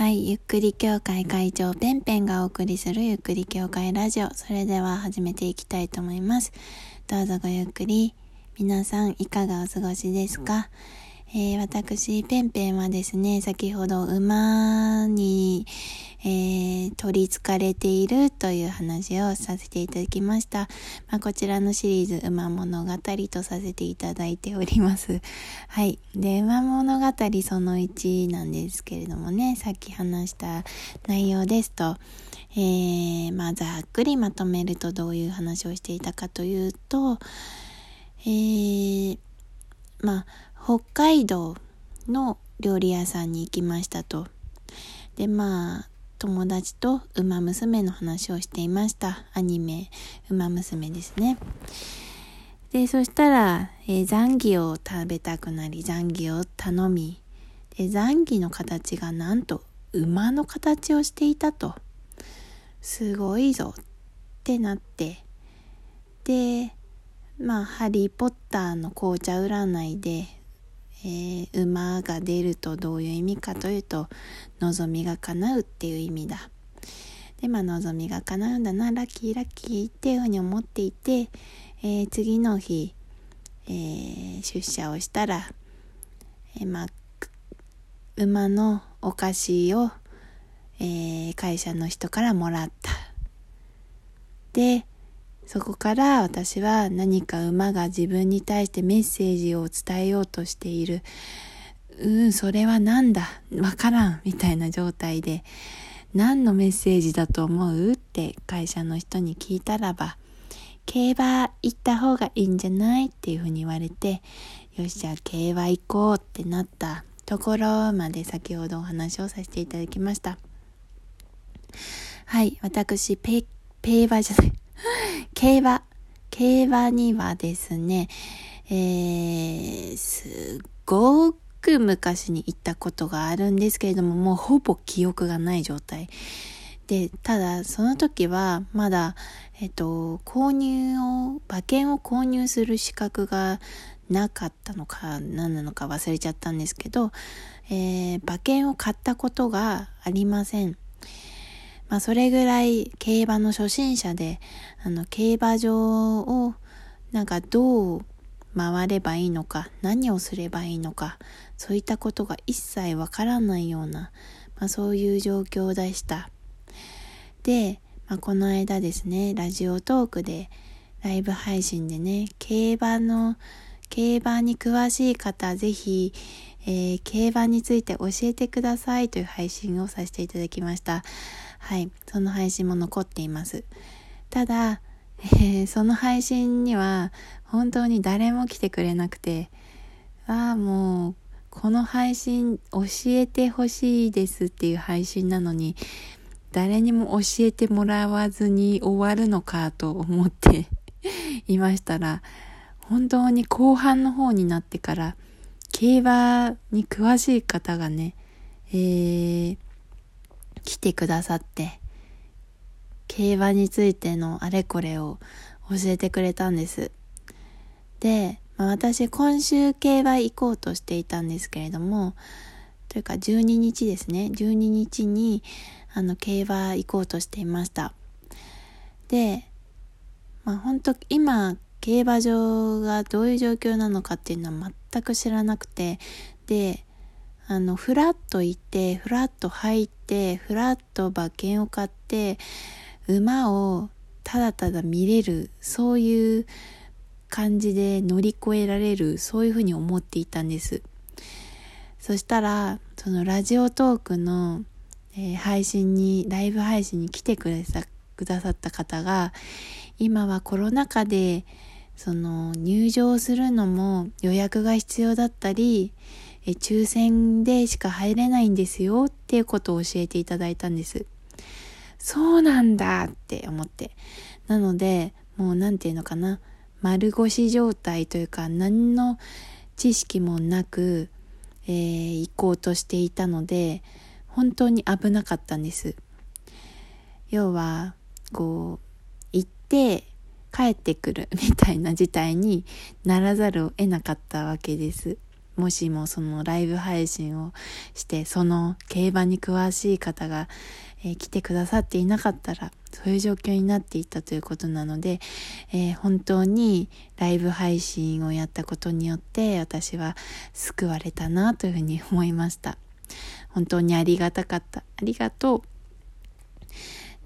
はい、ゆっくり協会会長ペンペンがお送りするゆっくり協会ラジオ。それでは始めていきたいと思います。どうぞごゆっくり。皆さんいかがお過ごしですか、えー、私、ペンペンはですね、先ほど馬に、えー、取り憑かれているという話をさせていただきました。まあ、こちらのシリーズ、馬物語とさせていただいております。はい。で、馬物語その1なんですけれどもね、さっき話した内容ですと、えー、まあ、ざっくりまとめるとどういう話をしていたかというと、えー、まあ、北海道の料理屋さんに行きましたと。で、まあ、友達と馬娘の話をしていました。アニメ、馬娘ですね。で、そしたら、えー、ザンギを食べたくなり、ザンギを頼み、で、ザンギの形がなんと馬の形をしていたと。すごいぞってなって、で、まあ、ハリー・ポッターの紅茶占いで、えー、馬が出るとどういう意味かというと、望みが叶うっていう意味だ。で、まあ、望みが叶うんだな、ラッキーラッキーっていうふうに思っていて、えー、次の日、えー、出社をしたら、えまあ、馬のお菓子を、え会社の人からもらった。で、そこから私は何か馬が自分に対してメッセージを伝えようとしている。うん、それは何だ？わからんみたいな状態で、何のメッセージだと思う？って会社の人に聞いたらば、競馬行った方がいいんじゃない？っていうふうに言われて、よし、じゃあ競馬行こうってなった。ところまで先ほどお話をさせていただきました。はい、私、ペ、ペーバーじゃない、競馬。競馬にはですね、えー、すごく昔に行ったことがあるんですけれども、もうほぼ記憶がない状態。で、ただ、その時は、まだ、えっと、購入を、馬券を購入する資格がなかったのか、何なのか忘れちゃったんですけど、えー、馬券を買ったことがありません。まあ、それぐらい競馬の初心者で、あの、競馬場を、なんかどう回ればいいのか、何をすればいいのか、そういったことが一切わからないような、まあ、そういう状況でした。で、まあ、この間ですね、ラジオトークで、ライブ配信でね、競馬の、競馬に詳しい方、ぜひ、えー、競馬について教えてくださいという配信をさせていただきました。はい、その配信も残っています。ただ、えー、その配信には本当に誰も来てくれなくて、ああ、もう、この配信教えてほしいですっていう配信なのに、誰にも教えてもらわずに終わるのかと思っていましたら、本当に後半の方になってから、競馬に詳しい方がね、えー、来てくださって、競馬についてのあれこれを教えてくれたんです。で、まあ、私今週競馬行こうとしていたんですけれども、というか12日ですね。12日にあの競馬行こうとしていました。で、まあ本当今競馬場がどういう状況なのかっていうのは全く知らなくて、で、あの、フラッと行って、フラッと入って、フラッと馬券を買って、馬をただただ見れる、そういう感じで乗り越えられる、そういうふうに思っていたんです。そしたら、そのラジオトークの、配信に、ライブ配信に来てくださった方が、今はコロナ禍で、その入場するのも予約が必要だったり、え抽選でしか入れないんですよっていうことを教えていただいたんです。そうなんだって思って。なので、もう何て言うのかな、丸腰状態というか何の知識もなく、えー、行こうとしていたので、本当に危なかったんです。要は、こう、行って帰ってくる みたいな事態にならざるを得なかったわけです。もしもそのライブ配信をしてその競馬に詳しい方が、えー、来てくださっていなかったらそういう状況になっていたということなので、えー、本当にライブ配信をやったことによって私は救われたなというふうに思いました。本当にありがたかった。ありがとう。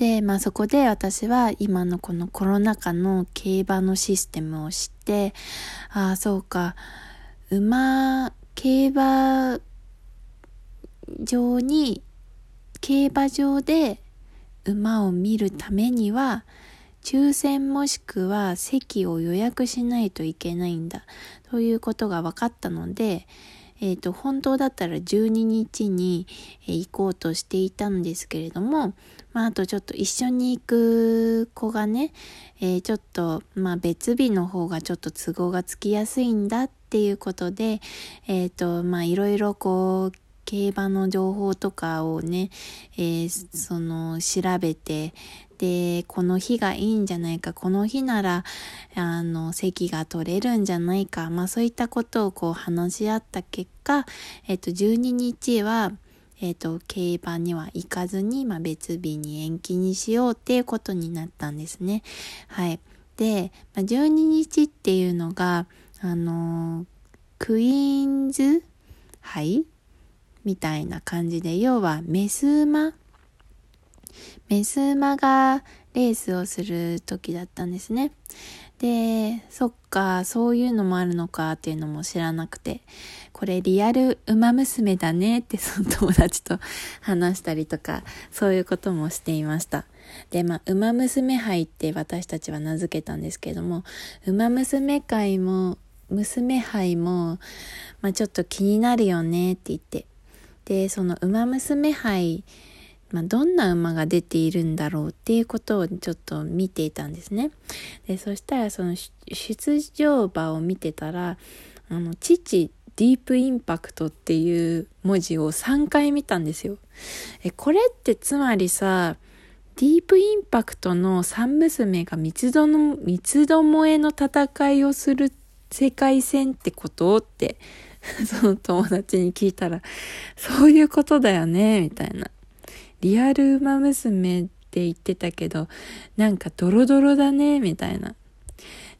で、まあそこで私は今のこのコロナ禍の競馬のシステムを知って、ああ、そうか、馬、競馬場に、競馬場で馬を見るためには、抽選もしくは席を予約しないといけないんだ。ということが分かったので、えっ、ー、と、本当だったら12日に、え行こうとしていたんですけれども、まあ、あとちょっと一緒に行く子がね、えー、ちょっと、まあ、別日の方がちょっと都合がつきやすいんだっていうことで、えっ、と、まあ、いろいろこう、競馬の情報とかをね、えー、その、調べて、で、この日がいいんじゃないか、この日なら、あの、席が取れるんじゃないか、まあそういったことをこう話し合った結果、えっと、12日は、えっ、と、競馬には行かずに、まあ、別日に延期にしようっていうことになったんですね。はい。で、まあ、12日っていうのが、あのー、クイーンズ杯みたいな感じで、要はメス馬メス馬がレースをする時だったんですね。で、そっか、そういうのもあるのかっていうのも知らなくて、これリアル馬娘だねってその友達と話したりとか、そういうこともしていました。で、まあ、馬娘杯って私たちは名付けたんですけども、馬娘会も、娘杯も、まあ、ちょっと気になるよねって言って、で、その馬娘杯まあ、どんな馬が出ているんだろうっていうことをちょっと見ていたんですね。で、そしたらその出場馬を見てたら、あの、父ディープインパクトっていう文字を3回見たんですよ。え、これってつまりさ、ディープインパクトの三娘が三つどの、三つどもえの戦いをする世界戦ってこと？って、その友達に聞いたら、そういうことだよね、みたいな。リアルウマ娘って言ってたけど、なんかドロドロだね、みたいな。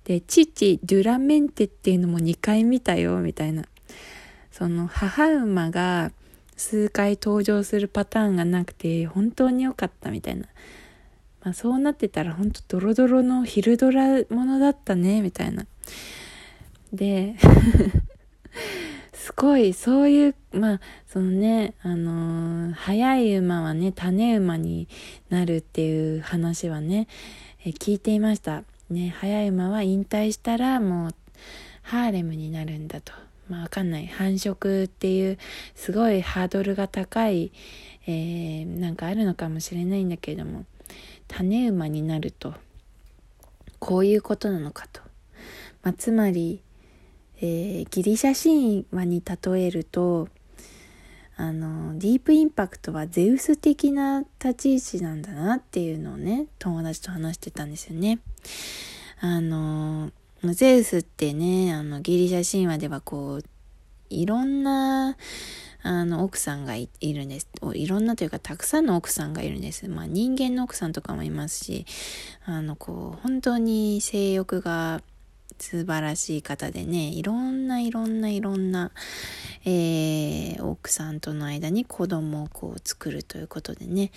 で、父、デュラメンテっていうのも2回見たよ、みたいな。その母馬が数回登場するパターンがなくて、本当に良かったみたいな。まあそうなってたら本当ドロドロの昼ドラものだったね、みたいな。で、すごい、そういう、まあ、そのね、あのー、速い馬はね、種馬になるっていう話はね、え聞いていました。ね、速い馬は引退したらもう、ハーレムになるんだと。まあ、わかんない。繁殖っていう、すごいハードルが高い、えー、なんかあるのかもしれないんだけれども、種馬になると、こういうことなのかと。まあ、つまり、えー、ギリシャ神話に例えるとあのディープインパクトはゼウス的な立ち位置なんだなっていうのをね友達と話してたんですよね。あのゼウスってねあのギリシャ神話ではこういろんなあの奥さんがいるんです。いろんなというかたくさんの奥さんがいるんです。まあ人間の奥さんとかもいますし、あのこう本当に性欲が素晴らしい方でね、いろんないろんないろんな、えー、奥さんとの間に子供をこう作るということでね。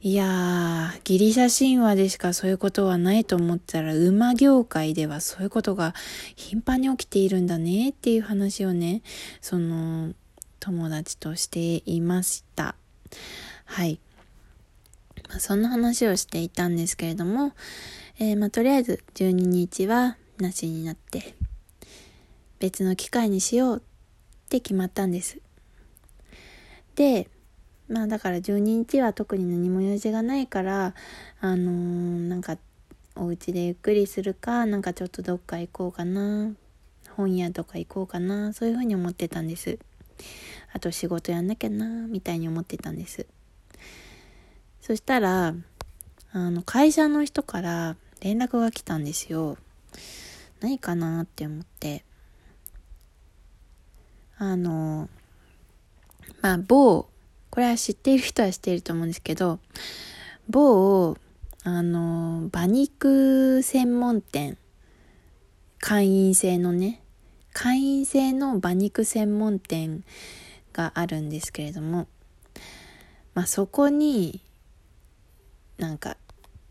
いやー、ギリシャ神話でしかそういうことはないと思ったら、馬業界ではそういうことが頻繁に起きているんだねっていう話をね、その、友達としていました。はい。まあ、そんな話をしていたんですけれども、えー、まあ、とりあえず12日はなしになって別の機会にしようって決まったんです。でまあだから12日は特に何も用事がないからあのー、なんかお家でゆっくりするかなんかちょっとどっか行こうかな本屋とか行こうかなそういうふうに思ってたんです。あと仕事やんなきゃなみたいに思ってたんです。そしたらあの会社の人から連絡が来たんですよ。ないかなって思って。あの、まあ、某、これは知っている人は知っていると思うんですけど、某、あの、馬肉専門店、会員制のね、会員制の馬肉専門店があるんですけれども、まあ、そこに、なんか、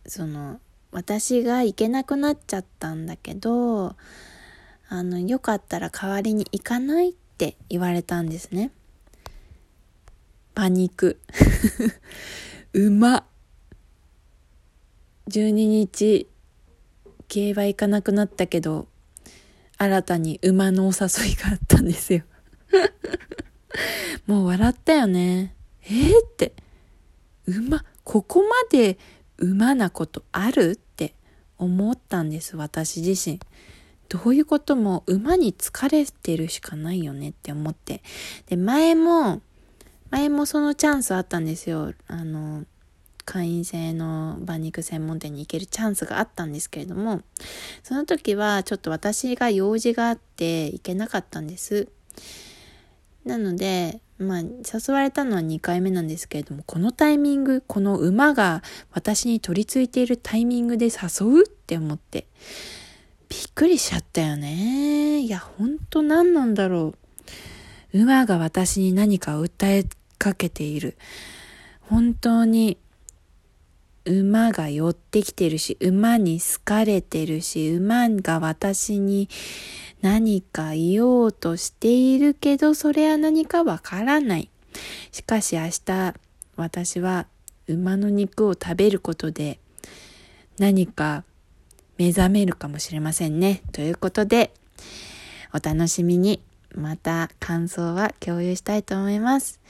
その、私が行けなくなっちゃったんだけど、あの、よかったら代わりに行かないって言われたんですね。馬肉。馬。12日、競馬行かなくなったけど、新たに馬のお誘いがあったんですよ。もう笑ったよね。えー、って。馬、ここまで馬なことある？っ思ったんです、私自身。どういうことも馬に疲れてるしかないよねって思って。で、前も、前もそのチャンスあったんですよ。あの、会員制の馬肉専門店に行けるチャンスがあったんですけれども、その時はちょっと私が用事があって行けなかったんです。なので、まあ、誘われたのは2回目なんですけれども、このタイミング、この馬が私に取り付いているタイミングで誘うって思って、びっくりしちゃったよね。いや、ほんと何なんだろう。馬が私に何かを訴えかけている。本当に馬が寄ってきてるし、馬に好かれてるし、馬が私に何か言おうとしているけど、それは何かわからない。しかし明日、私は馬の肉を食べることで何か目覚めるかもしれませんね。ということで、お楽しみに。また感想は共有したいと思います。